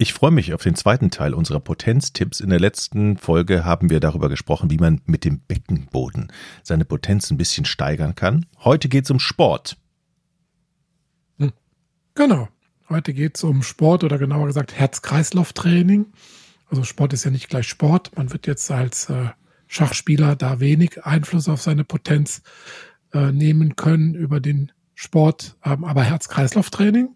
Ich freue mich auf den zweiten Teil unserer Potenztipps. In der letzten Folge haben wir darüber gesprochen, wie man mit dem Beckenboden seine Potenz ein bisschen steigern kann. Heute geht es um Sport. Hm. Genau. Heute geht es um Sport oder genauer gesagt Herz-Kreislauf-Training. Also Sport ist ja nicht gleich Sport. Man wird jetzt als äh, Schachspieler da wenig Einfluss auf seine Potenz äh, nehmen können über den Sport. Ähm, aber Herz-Kreislauf-Training,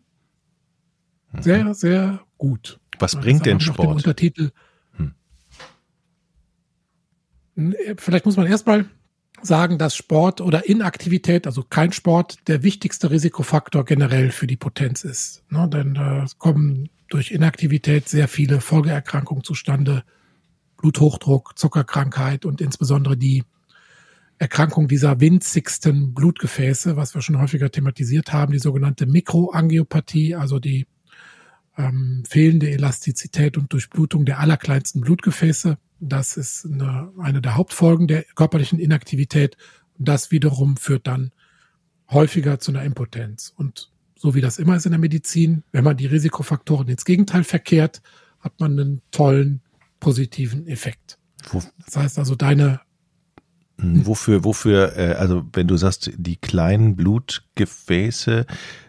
mhm. sehr, sehr gut. Was bringt denn Sport? Den Untertitel. Hm. Äh, vielleicht muss man erstmal sagen, dass Sport oder Inaktivität, also kein Sport, der wichtigste Risikofaktor generell für die Potenz ist. Ne, denn äh, es kommen durch Inaktivität sehr viele Folgeerkrankungen zustande. Bluthochdruck, Zuckerkrankheit und insbesondere die Erkrankung dieser winzigsten Blutgefäße, was wir schon häufiger thematisiert haben, die sogenannte Mikroangiopathie, also die ähm, fehlende Elastizität und Durchblutung der allerkleinsten Blutgefäße. Das ist eine, eine der Hauptfolgen der körperlichen Inaktivität. Und das wiederum führt dann häufiger zu einer Impotenz. Und so wie das immer ist in der Medizin, wenn man die Risikofaktoren ins Gegenteil verkehrt, hat man einen tollen positiven Effekt. Das heißt also, deine hm, Wofür, wofür, äh, also wenn du sagst, die kleinen Blutgefäße,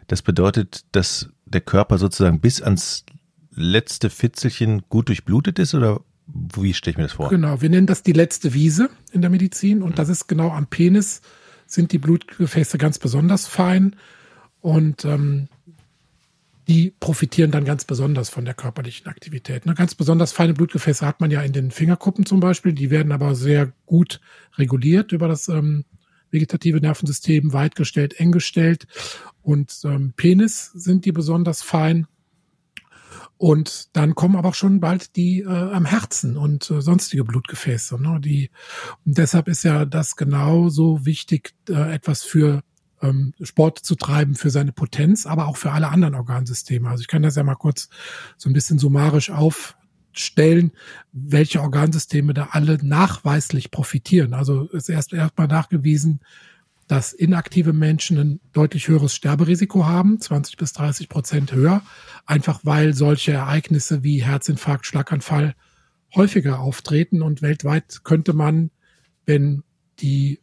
das bedeutet, dass der Körper sozusagen bis ans letzte Fitzelchen gut durchblutet ist oder wie stelle ich mir das vor? Genau, wir nennen das die letzte Wiese in der Medizin und das ist genau am Penis sind die Blutgefäße ganz besonders fein und ähm, die profitieren dann ganz besonders von der körperlichen Aktivität. Ne? Ganz besonders feine Blutgefäße hat man ja in den Fingerkuppen zum Beispiel, die werden aber sehr gut reguliert über das ähm, vegetative Nervensystem, weit gestellt, eng gestellt und ähm, Penis sind die besonders fein. Und dann kommen aber schon bald die äh, am Herzen und äh, sonstige Blutgefäße. Ne? Die, und deshalb ist ja das genauso wichtig, äh, etwas für ähm, Sport zu treiben, für seine Potenz, aber auch für alle anderen Organsysteme. Also ich kann das ja mal kurz so ein bisschen summarisch aufstellen, welche Organsysteme da alle nachweislich profitieren. Also ist erst erstmal nachgewiesen, dass inaktive Menschen ein deutlich höheres Sterberisiko haben, 20 bis 30 Prozent höher, einfach weil solche Ereignisse wie Herzinfarkt, Schlaganfall häufiger auftreten und weltweit könnte man, wenn die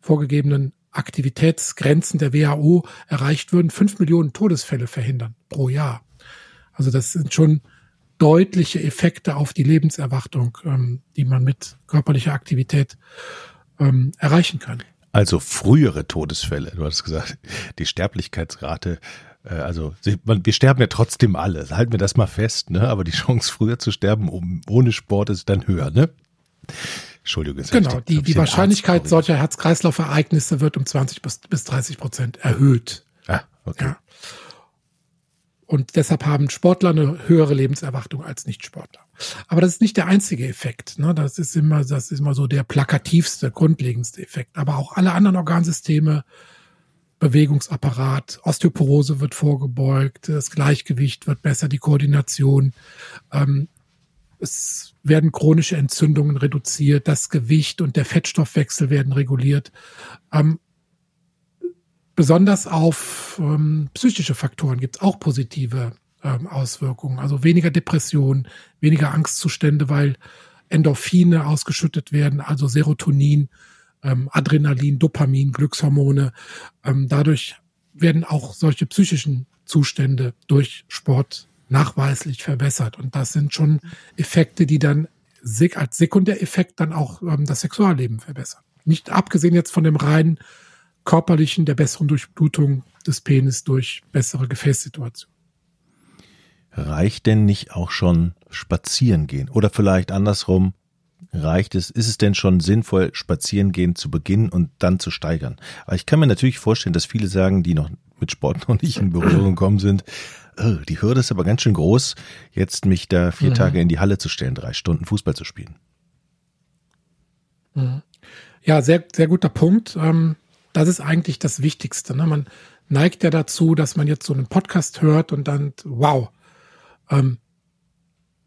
vorgegebenen Aktivitätsgrenzen der WHO erreicht würden, fünf Millionen Todesfälle verhindern pro Jahr. Also das sind schon deutliche Effekte auf die Lebenserwartung, ähm, die man mit körperlicher Aktivität ähm, erreichen kann. Also frühere Todesfälle, du hast gesagt, die Sterblichkeitsrate, äh, also wir sterben ja trotzdem alle, halten wir das mal fest, ne? aber die Chance früher zu sterben um, ohne Sport ist dann höher, ne? Entschuldigung. Genau, die, die Wahrscheinlichkeit Arzt, solcher Herz-Kreislauf-Ereignisse wird um 20 bis, bis 30 Prozent erhöht. Ah, okay. Ja. Und deshalb haben Sportler eine höhere Lebenserwartung als Nichtsportler. Aber das ist nicht der einzige Effekt. Ne? Das ist immer, das ist immer so der plakativste, grundlegendste Effekt. Aber auch alle anderen Organsysteme, Bewegungsapparat, Osteoporose wird vorgebeugt, das Gleichgewicht wird besser, die Koordination. Ähm, es werden chronische Entzündungen reduziert, das Gewicht und der Fettstoffwechsel werden reguliert. Ähm, Besonders auf ähm, psychische Faktoren gibt es auch positive ähm, Auswirkungen. Also weniger Depression, weniger Angstzustände, weil Endorphine ausgeschüttet werden, also Serotonin, ähm, Adrenalin, Dopamin, Glückshormone. Ähm, dadurch werden auch solche psychischen Zustände durch Sport nachweislich verbessert. Und das sind schon Effekte, die dann als Sekundäreffekt dann auch ähm, das Sexualleben verbessern. Nicht abgesehen jetzt von dem reinen körperlichen, der besseren Durchblutung des Penis durch bessere Gefäßsituation. Reicht denn nicht auch schon spazieren gehen? Oder vielleicht andersrum, reicht es, ist es denn schon sinnvoll, spazieren gehen zu beginnen und dann zu steigern? Aber ich kann mir natürlich vorstellen, dass viele sagen, die noch mit Sport noch nicht in Berührung gekommen sind, oh, die Hürde ist aber ganz schön groß, jetzt mich da vier mhm. Tage in die Halle zu stellen, drei Stunden Fußball zu spielen. Mhm. Ja, sehr, sehr guter Punkt. Ähm, das ist eigentlich das Wichtigste. Ne? Man neigt ja dazu, dass man jetzt so einen Podcast hört und dann, wow, ähm,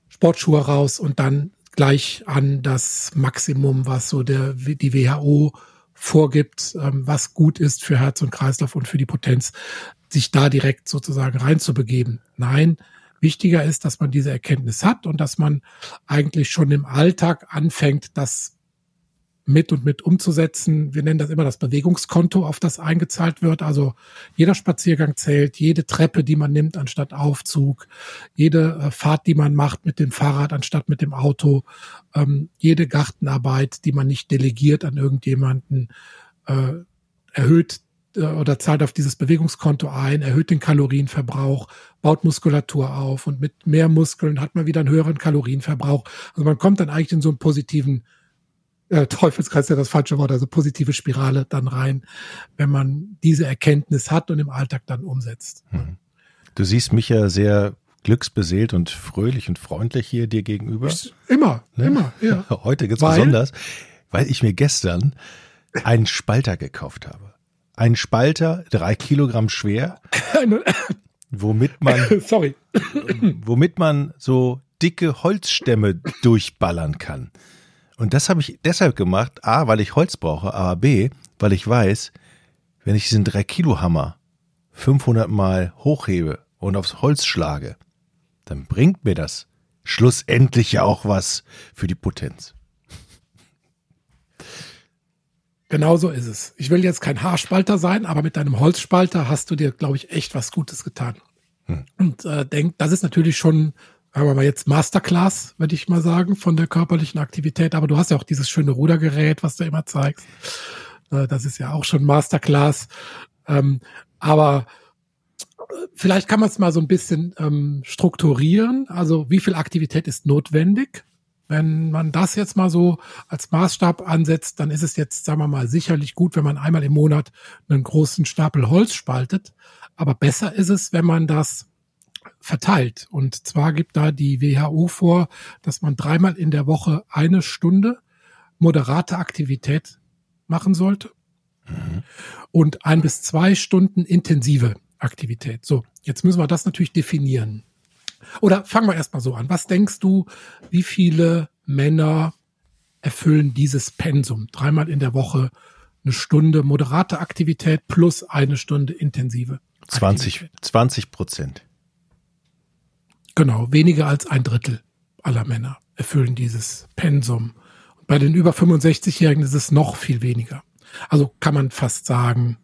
Sportschuhe raus und dann gleich an das Maximum, was so der, die WHO vorgibt, ähm, was gut ist für Herz und Kreislauf und für die Potenz, sich da direkt sozusagen reinzubegeben. Nein, wichtiger ist, dass man diese Erkenntnis hat und dass man eigentlich schon im Alltag anfängt, das mit und mit umzusetzen. Wir nennen das immer das Bewegungskonto, auf das eingezahlt wird. Also jeder Spaziergang zählt, jede Treppe, die man nimmt anstatt Aufzug, jede äh, Fahrt, die man macht mit dem Fahrrad anstatt mit dem Auto, ähm, jede Gartenarbeit, die man nicht delegiert an irgendjemanden, äh, erhöht äh, oder zahlt auf dieses Bewegungskonto ein, erhöht den Kalorienverbrauch, baut Muskulatur auf und mit mehr Muskeln hat man wieder einen höheren Kalorienverbrauch. Also man kommt dann eigentlich in so einen positiven äh, Teufelskreis ja das falsche Wort, also positive Spirale dann rein, wenn man diese Erkenntnis hat und im Alltag dann umsetzt. Hm. Du siehst mich ja sehr glücksbeseelt und fröhlich und freundlich hier dir gegenüber. Immer, ne? immer, ja. Heute ganz weil, besonders, weil ich mir gestern einen Spalter gekauft habe. Ein Spalter, drei Kilogramm schwer, womit man, sorry, womit man so dicke Holzstämme durchballern kann. Und das habe ich deshalb gemacht, A, weil ich Holz brauche, aber B, weil ich weiß, wenn ich diesen 3-Kilo-Hammer 500 Mal hochhebe und aufs Holz schlage, dann bringt mir das schlussendlich ja auch was für die Potenz. Genau so ist es. Ich will jetzt kein Haarspalter sein, aber mit deinem Holzspalter hast du dir, glaube ich, echt was Gutes getan. Hm. Und äh, denk, das ist natürlich schon wir mal jetzt Masterclass, würde ich mal sagen, von der körperlichen Aktivität. Aber du hast ja auch dieses schöne Rudergerät, was du immer zeigst. Äh, das ist ja auch schon Masterclass. Ähm, aber äh, vielleicht kann man es mal so ein bisschen ähm, strukturieren. Also wie viel Aktivität ist notwendig? Wenn man das jetzt mal so als Maßstab ansetzt, dann ist es jetzt, sagen wir mal, sicherlich gut, wenn man einmal im Monat einen großen Stapel Holz spaltet. Aber besser ist es, wenn man das verteilt. Und zwar gibt da die WHO vor, dass man dreimal in der Woche eine Stunde moderate Aktivität machen sollte mhm. und ein bis zwei Stunden intensive Aktivität. So, jetzt müssen wir das natürlich definieren. Oder fangen wir erstmal so an. Was denkst du, wie viele Männer erfüllen dieses Pensum? Dreimal in der Woche eine Stunde moderate Aktivität plus eine Stunde intensive. 20, 20 Prozent. Genau, weniger als ein Drittel aller Männer erfüllen dieses Pensum. bei den über 65-Jährigen ist es noch viel weniger. Also kann man fast sagen,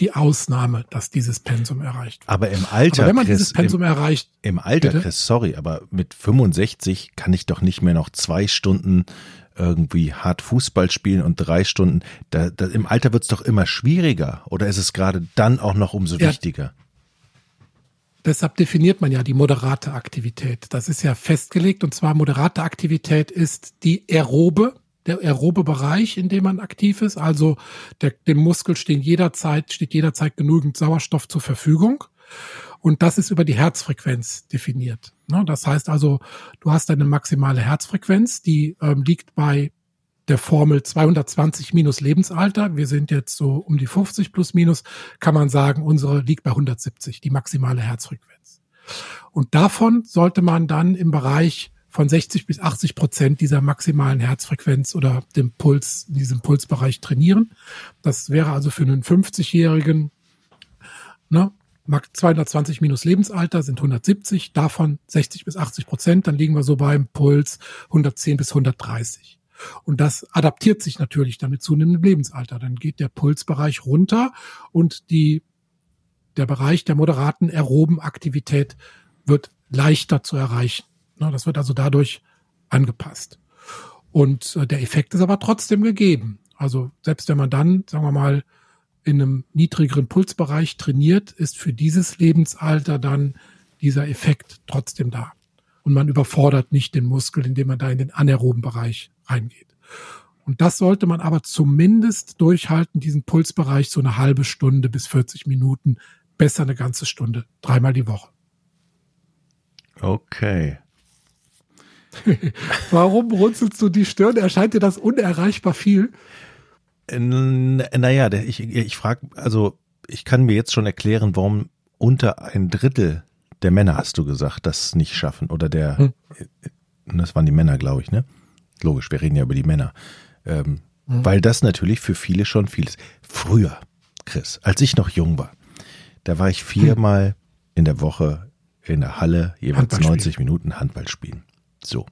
die Ausnahme, dass dieses Pensum erreicht wird. Aber im Alter, aber wenn man Chris, dieses Pensum im, erreicht, im Alter, bitte? Chris, sorry, aber mit 65 kann ich doch nicht mehr noch zwei Stunden irgendwie hart Fußball spielen und drei Stunden. Da, da, Im Alter wird es doch immer schwieriger. Oder ist es gerade dann auch noch umso ja, wichtiger? Deshalb definiert man ja die moderate Aktivität. Das ist ja festgelegt. Und zwar moderate Aktivität ist die aerobe, der aerobe Bereich, in dem man aktiv ist. Also der, dem Muskel stehen jederzeit, steht jederzeit genügend Sauerstoff zur Verfügung. Und das ist über die Herzfrequenz definiert. Ne? Das heißt also, du hast eine maximale Herzfrequenz, die ähm, liegt bei der Formel 220 minus Lebensalter, wir sind jetzt so um die 50 plus minus, kann man sagen, unsere liegt bei 170, die maximale Herzfrequenz. Und davon sollte man dann im Bereich von 60 bis 80 Prozent dieser maximalen Herzfrequenz oder dem Puls, diesem Pulsbereich trainieren. Das wäre also für einen 50-Jährigen, ne, 220 minus Lebensalter sind 170, davon 60 bis 80 Prozent, dann liegen wir so beim Puls 110 bis 130. Und das adaptiert sich natürlich dann mit zunehmendem Lebensalter. Dann geht der Pulsbereich runter und die, der Bereich der moderaten aeroben Aktivität wird leichter zu erreichen. Das wird also dadurch angepasst. Und äh, der Effekt ist aber trotzdem gegeben. Also selbst wenn man dann, sagen wir mal, in einem niedrigeren Pulsbereich trainiert, ist für dieses Lebensalter dann dieser Effekt trotzdem da. Und man überfordert nicht den Muskel, indem man da in den anaeroben Bereich reingeht. Und das sollte man aber zumindest durchhalten, diesen Pulsbereich so eine halbe Stunde bis 40 Minuten, besser eine ganze Stunde, dreimal die Woche. Okay. Warum runzelst du die Stirn? Erscheint dir das unerreichbar viel? Naja, ich, ich frage, also ich kann mir jetzt schon erklären, warum unter ein Drittel der Männer, hast du gesagt, das nicht schaffen. Oder der, hm. das waren die Männer, glaube ich, ne? Logisch, wir reden ja über die Männer. Ähm, hm. Weil das natürlich für viele schon viel ist. Früher, Chris, als ich noch jung war, da war ich viermal hm. in der Woche in der Halle, jeweils 90 Minuten Handball spielen. So.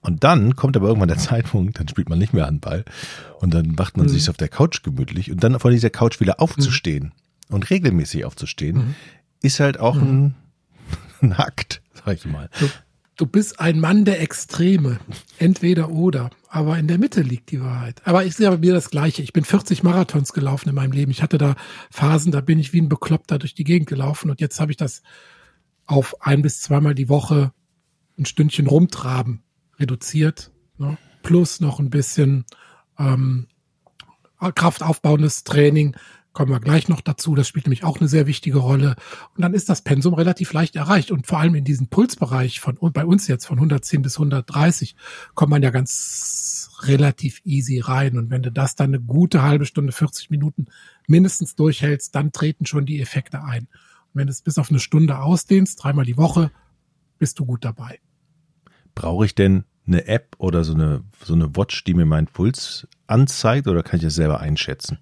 Und dann kommt aber irgendwann der Zeitpunkt, dann spielt man nicht mehr Handball und dann macht man mhm. sich auf der Couch gemütlich und dann von dieser Couch wieder aufzustehen mhm. und regelmäßig aufzustehen, mhm. ist halt auch ein, ein Akt, sag ich mal. Du, du bist ein Mann der Extreme, entweder oder, aber in der Mitte liegt die Wahrheit. Aber ich sehe bei mir das Gleiche. Ich bin 40 Marathons gelaufen in meinem Leben. Ich hatte da Phasen, da bin ich wie ein Bekloppter durch die Gegend gelaufen und jetzt habe ich das auf ein bis zweimal die Woche ein Stündchen rumtraben reduziert. Ne? Plus noch ein bisschen ähm, kraftaufbauendes Training. Kommen wir gleich noch dazu. Das spielt nämlich auch eine sehr wichtige Rolle. Und dann ist das Pensum relativ leicht erreicht. Und vor allem in diesem Pulsbereich von bei uns jetzt von 110 bis 130 kommt man ja ganz relativ easy rein. Und wenn du das dann eine gute halbe Stunde, 40 Minuten mindestens durchhältst, dann treten schon die Effekte ein. Und wenn du es bis auf eine Stunde ausdehnst, dreimal die Woche, bist du gut dabei. Brauche ich denn eine App oder so eine, so eine Watch, die mir meinen Puls anzeigt oder kann ich das selber einschätzen?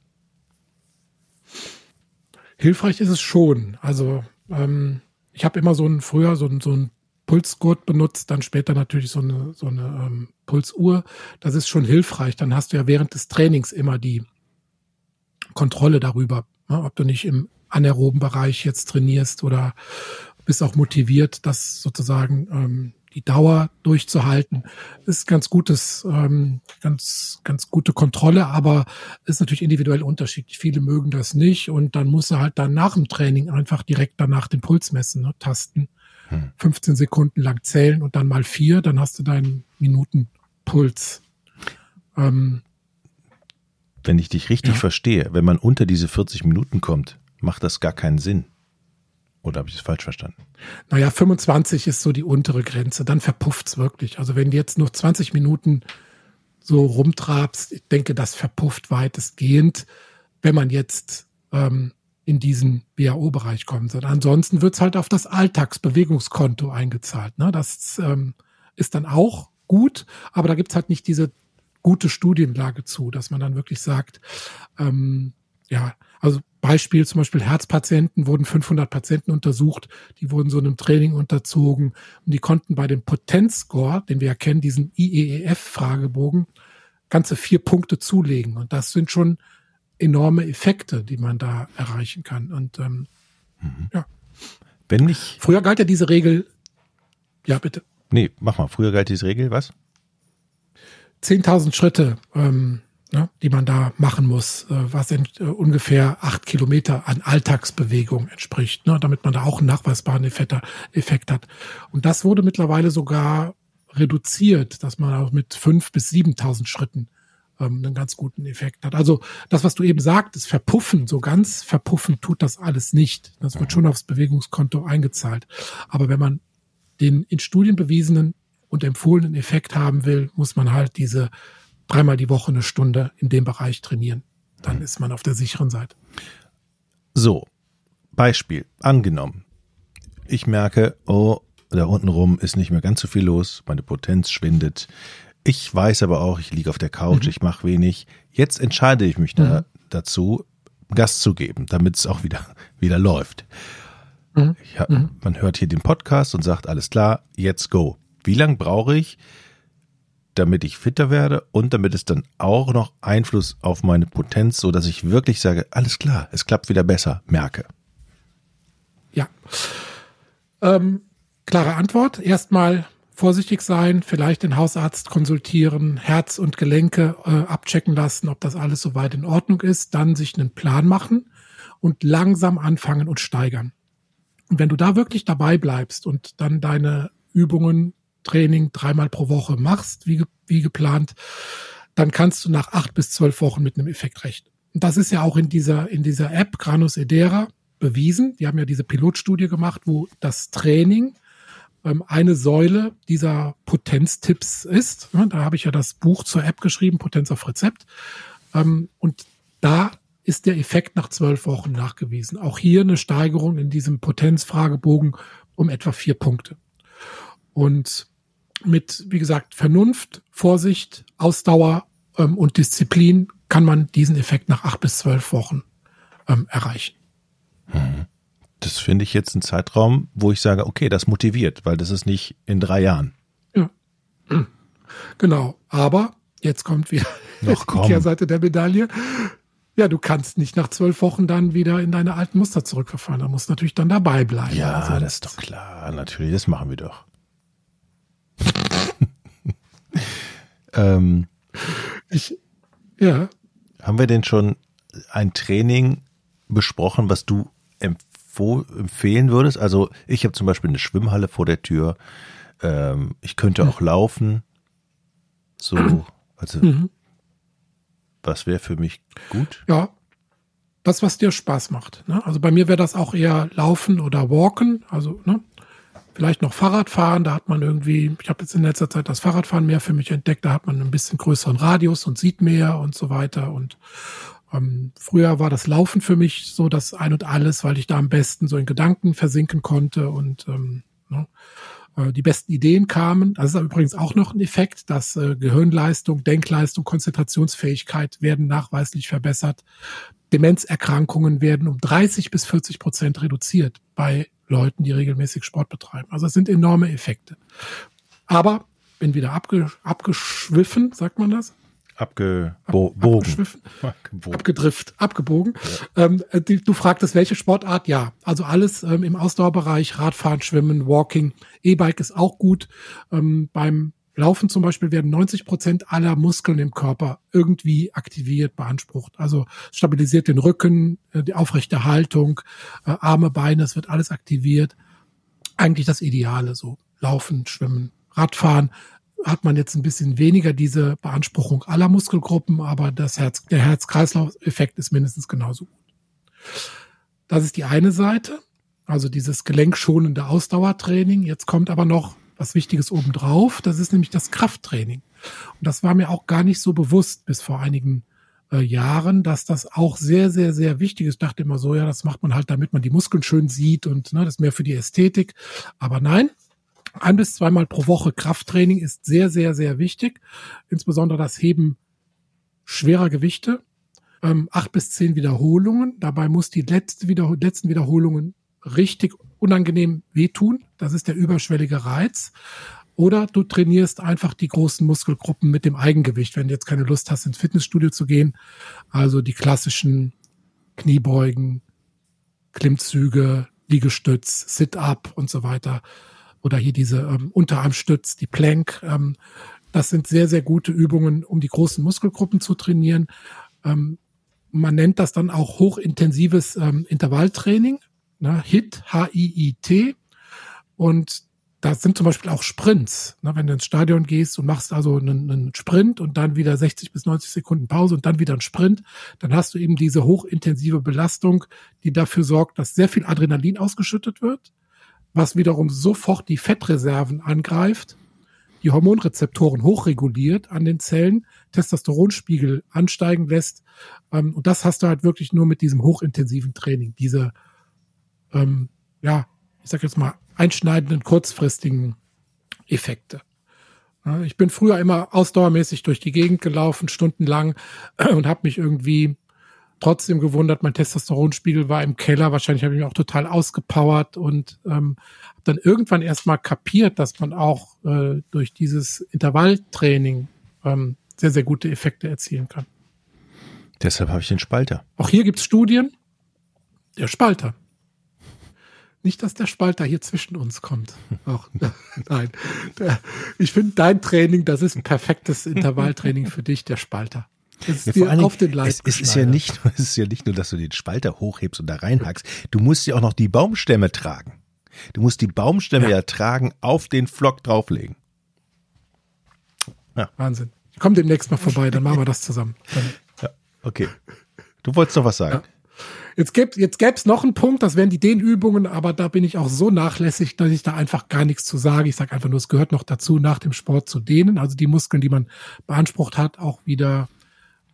Hilfreich ist es schon. Also ähm, ich habe immer so ein früher so ein, so ein Pulsgurt benutzt, dann später natürlich so eine, so eine ähm, Pulsuhr. Das ist schon hilfreich. Dann hast du ja während des Trainings immer die Kontrolle darüber, ne, ob du nicht im anaeroben Bereich jetzt trainierst oder bist auch motiviert, das sozusagen ähm, die Dauer durchzuhalten, ist ganz gutes, ähm, ganz, ganz gute Kontrolle, aber ist natürlich individuell unterschiedlich. Viele mögen das nicht und dann muss er halt dann nach dem Training einfach direkt danach den Puls messen, ne, tasten, hm. 15 Sekunden lang zählen und dann mal vier, dann hast du deinen Minutenpuls. Ähm, wenn ich dich richtig ja. verstehe, wenn man unter diese 40 Minuten kommt, macht das gar keinen Sinn. Oder habe ich es falsch verstanden? Naja, 25 ist so die untere Grenze. Dann verpufft es wirklich. Also wenn du jetzt nur 20 Minuten so rumtrabst, ich denke, das verpufft weitestgehend, wenn man jetzt ähm, in diesen WHO-Bereich kommt. Und ansonsten wird es halt auf das Alltagsbewegungskonto eingezahlt. Ne? Das ähm, ist dann auch gut, aber da gibt es halt nicht diese gute Studienlage zu, dass man dann wirklich sagt, ähm, ja, also Beispiel zum Beispiel Herzpatienten wurden 500 Patienten untersucht, die wurden so einem Training unterzogen und die konnten bei dem Potenzscore, den wir ja kennen, diesen IEEF-Fragebogen, ganze vier Punkte zulegen. Und das sind schon enorme Effekte, die man da erreichen kann. Und ähm, mhm. ja. Wenn ich. Früher galt ja diese Regel. Ja, bitte. Nee, mach mal. Früher galt diese Regel, was? 10.000 Schritte ähm, ne, die man da machen muss, äh, was in, äh, ungefähr acht Kilometer an Alltagsbewegung entspricht, ne, damit man da auch einen nachweisbaren Effekt, hat. Und das wurde mittlerweile sogar reduziert, dass man auch mit fünf bis siebentausend Schritten ähm, einen ganz guten Effekt hat. Also das, was du eben sagtest, verpuffen, so ganz verpuffen tut das alles nicht. Das wird schon aufs Bewegungskonto eingezahlt. Aber wenn man den in Studien bewiesenen und empfohlenen Effekt haben will, muss man halt diese dreimal die Woche eine Stunde in dem Bereich trainieren. Dann mhm. ist man auf der sicheren Seite. So, Beispiel, angenommen. Ich merke, oh, da unten rum ist nicht mehr ganz so viel los, meine Potenz schwindet. Ich weiß aber auch, ich liege auf der Couch, mhm. ich mache wenig. Jetzt entscheide ich mich da, mhm. dazu, Gas zu geben, damit es auch wieder, wieder läuft. Mhm. Hab, mhm. man hört hier den Podcast und sagt, alles klar, jetzt go. Wie lange brauche ich, damit ich fitter werde und damit es dann auch noch Einfluss auf meine Potenz, so dass ich wirklich sage, alles klar, es klappt wieder besser, merke. Ja. Ähm, klare Antwort. Erstmal vorsichtig sein, vielleicht den Hausarzt konsultieren, Herz und Gelenke äh, abchecken lassen, ob das alles soweit in Ordnung ist, dann sich einen Plan machen und langsam anfangen und steigern. Und wenn du da wirklich dabei bleibst und dann deine Übungen Training dreimal pro Woche machst, wie, wie geplant, dann kannst du nach acht bis zwölf Wochen mit einem Effekt rechnen. Und das ist ja auch in dieser, in dieser App Granus Edera bewiesen. Die haben ja diese Pilotstudie gemacht, wo das Training ähm, eine Säule dieser Potenztipps ist. Da habe ich ja das Buch zur App geschrieben, Potenz auf Rezept. Ähm, und da ist der Effekt nach zwölf Wochen nachgewiesen. Auch hier eine Steigerung in diesem Potenzfragebogen um etwa vier Punkte. Und mit, wie gesagt, Vernunft, Vorsicht, Ausdauer ähm, und Disziplin kann man diesen Effekt nach acht bis zwölf Wochen ähm, erreichen. Mhm. Das finde ich jetzt ein Zeitraum, wo ich sage, okay, das motiviert, weil das ist nicht in drei Jahren. Ja. Genau. Aber jetzt kommt wieder Noch die Kehrseite der Medaille. Ja, du kannst nicht nach zwölf Wochen dann wieder in deine alten Muster zurückverfallen. Da musst du natürlich dann dabei bleiben. Ja, also, das ist doch klar. Natürlich, das machen wir doch. Ähm, ich, ja. Haben wir denn schon ein Training besprochen, was du empfehlen würdest? Also ich habe zum Beispiel eine Schwimmhalle vor der Tür. Ähm, ich könnte auch laufen. So, also mhm. was wäre für mich gut? Ja, das, was dir Spaß macht. Ne? Also bei mir wäre das auch eher Laufen oder Walken. Also ne? Vielleicht noch Fahrradfahren. Da hat man irgendwie, ich habe jetzt in letzter Zeit das Fahrradfahren mehr für mich entdeckt. Da hat man ein bisschen größeren Radius und sieht mehr und so weiter. Und ähm, früher war das Laufen für mich so das Ein und Alles, weil ich da am besten so in Gedanken versinken konnte und ähm, ne, äh, die besten Ideen kamen. Das ist übrigens auch noch ein Effekt, dass äh, Gehirnleistung, Denkleistung, Konzentrationsfähigkeit werden nachweislich verbessert. Demenzerkrankungen werden um 30 bis 40 Prozent reduziert bei Leuten, die regelmäßig Sport betreiben. Also es sind enorme Effekte. Aber bin wieder abge, abgeschwiffen, sagt man das? abgebogen. Ab, abgedrift, abgebogen. Ja. Ähm, die, du fragtest, welche Sportart? Ja, also alles ähm, im Ausdauerbereich, Radfahren, Schwimmen, Walking, E-Bike ist auch gut. Ähm, beim Laufen zum Beispiel werden 90 Prozent aller Muskeln im Körper irgendwie aktiviert, beansprucht. Also stabilisiert den Rücken, äh, die aufrechte Haltung, äh, Arme, Beine, es wird alles aktiviert. Eigentlich das Ideale, so Laufen, Schwimmen, Radfahren, hat man jetzt ein bisschen weniger diese Beanspruchung aller Muskelgruppen, aber das Herz, der Herz-Kreislauf-Effekt ist mindestens genauso gut. Das ist die eine Seite, also dieses gelenkschonende Ausdauertraining. Jetzt kommt aber noch was Wichtiges obendrauf. Das ist nämlich das Krafttraining. Und das war mir auch gar nicht so bewusst bis vor einigen äh, Jahren, dass das auch sehr, sehr, sehr wichtig ist. Ich dachte immer so, ja, das macht man halt, damit man die Muskeln schön sieht und ne, das ist mehr für die Ästhetik. Aber nein, ein bis zweimal pro Woche Krafttraining ist sehr, sehr, sehr wichtig. Insbesondere das Heben schwerer Gewichte. Ähm, acht bis zehn Wiederholungen. Dabei muss die letzte Wiederhol letzten Wiederholungen richtig unangenehm wehtun. Das ist der überschwellige Reiz. Oder du trainierst einfach die großen Muskelgruppen mit dem Eigengewicht, wenn du jetzt keine Lust hast, ins Fitnessstudio zu gehen. Also die klassischen Kniebeugen, Klimmzüge, Liegestütz, Sit-up und so weiter oder hier diese ähm, Unterarmstütz, die Plank. Ähm, das sind sehr, sehr gute Übungen, um die großen Muskelgruppen zu trainieren. Ähm, man nennt das dann auch hochintensives ähm, Intervalltraining, ne? HIT, H-I-I-T. Und da sind zum Beispiel auch Sprints. Ne? Wenn du ins Stadion gehst und machst also einen, einen, Sprint und dann wieder 60 bis 90 Sekunden Pause und dann wieder einen Sprint, dann hast du eben diese hochintensive Belastung, die dafür sorgt, dass sehr viel Adrenalin ausgeschüttet wird was wiederum sofort die Fettreserven angreift, die Hormonrezeptoren hochreguliert an den Zellen, Testosteronspiegel ansteigen lässt. Ähm, und das hast du halt wirklich nur mit diesem hochintensiven Training, diese, ähm, ja, ich sag jetzt mal, einschneidenden, kurzfristigen Effekte. Ich bin früher immer ausdauermäßig durch die Gegend gelaufen, stundenlang, und habe mich irgendwie trotzdem gewundert, mein Testosteronspiegel war im Keller. Wahrscheinlich habe ich mich auch total ausgepowert und ähm, habe dann irgendwann erstmal kapiert, dass man auch äh, durch dieses Intervalltraining ähm, sehr, sehr gute Effekte erzielen kann. Deshalb habe ich den Spalter. Auch hier gibt es Studien. Der Spalter. Nicht, dass der Spalter hier zwischen uns kommt. Auch, nein. Ich finde dein Training, das ist ein perfektes Intervalltraining für dich, der Spalter. Es ist, ja, auf den Leib es, ist ja nicht, es ist ja nicht nur, dass du den Spalter hochhebst und da reinhackst. Du musst ja auch noch die Baumstämme tragen. Du musst die Baumstämme ja, ja tragen, auf den Flock drauflegen. Ja. Wahnsinn. Ich komme demnächst mal vorbei, dann machen wir das zusammen. Ja, okay. Du wolltest noch was sagen. Ja. Jetzt gäbe jetzt gäb's noch einen Punkt, das wären die Dehnübungen, aber da bin ich auch so nachlässig, dass ich da einfach gar nichts zu sage. Ich sage einfach nur, es gehört noch dazu, nach dem Sport zu dehnen, also die Muskeln, die man beansprucht hat, auch wieder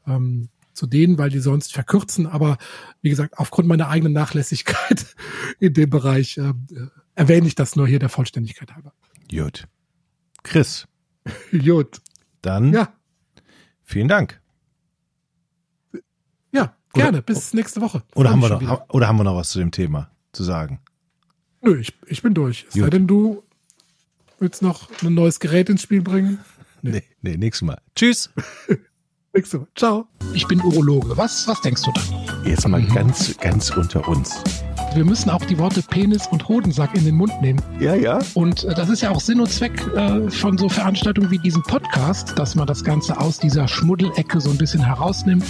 ähm, zu denen, weil die sonst verkürzen. Aber wie gesagt, aufgrund meiner eigenen Nachlässigkeit in dem Bereich äh, erwähne ich das nur hier der Vollständigkeit halber. Gut. Chris. Gut. Dann ja. vielen Dank. Gerne. Oder, Bis nächste Woche. Oder haben, wir noch, oder haben wir noch was zu dem Thema zu sagen? Nö, ich, ich bin durch. Es sei denn, du willst noch ein neues Gerät ins Spiel bringen. Nee, nee, nee nächstes Mal. Tschüss. nächstes Mal. Ciao. Ich bin Urologe. Was, was denkst du da? Jetzt mal mhm. ganz, ganz unter uns. Wir müssen auch die Worte Penis und Hodensack in den Mund nehmen. Ja, ja. Und äh, das ist ja auch Sinn und Zweck äh, von so Veranstaltungen wie diesem Podcast, dass man das Ganze aus dieser Schmuddelecke so ein bisschen herausnimmt.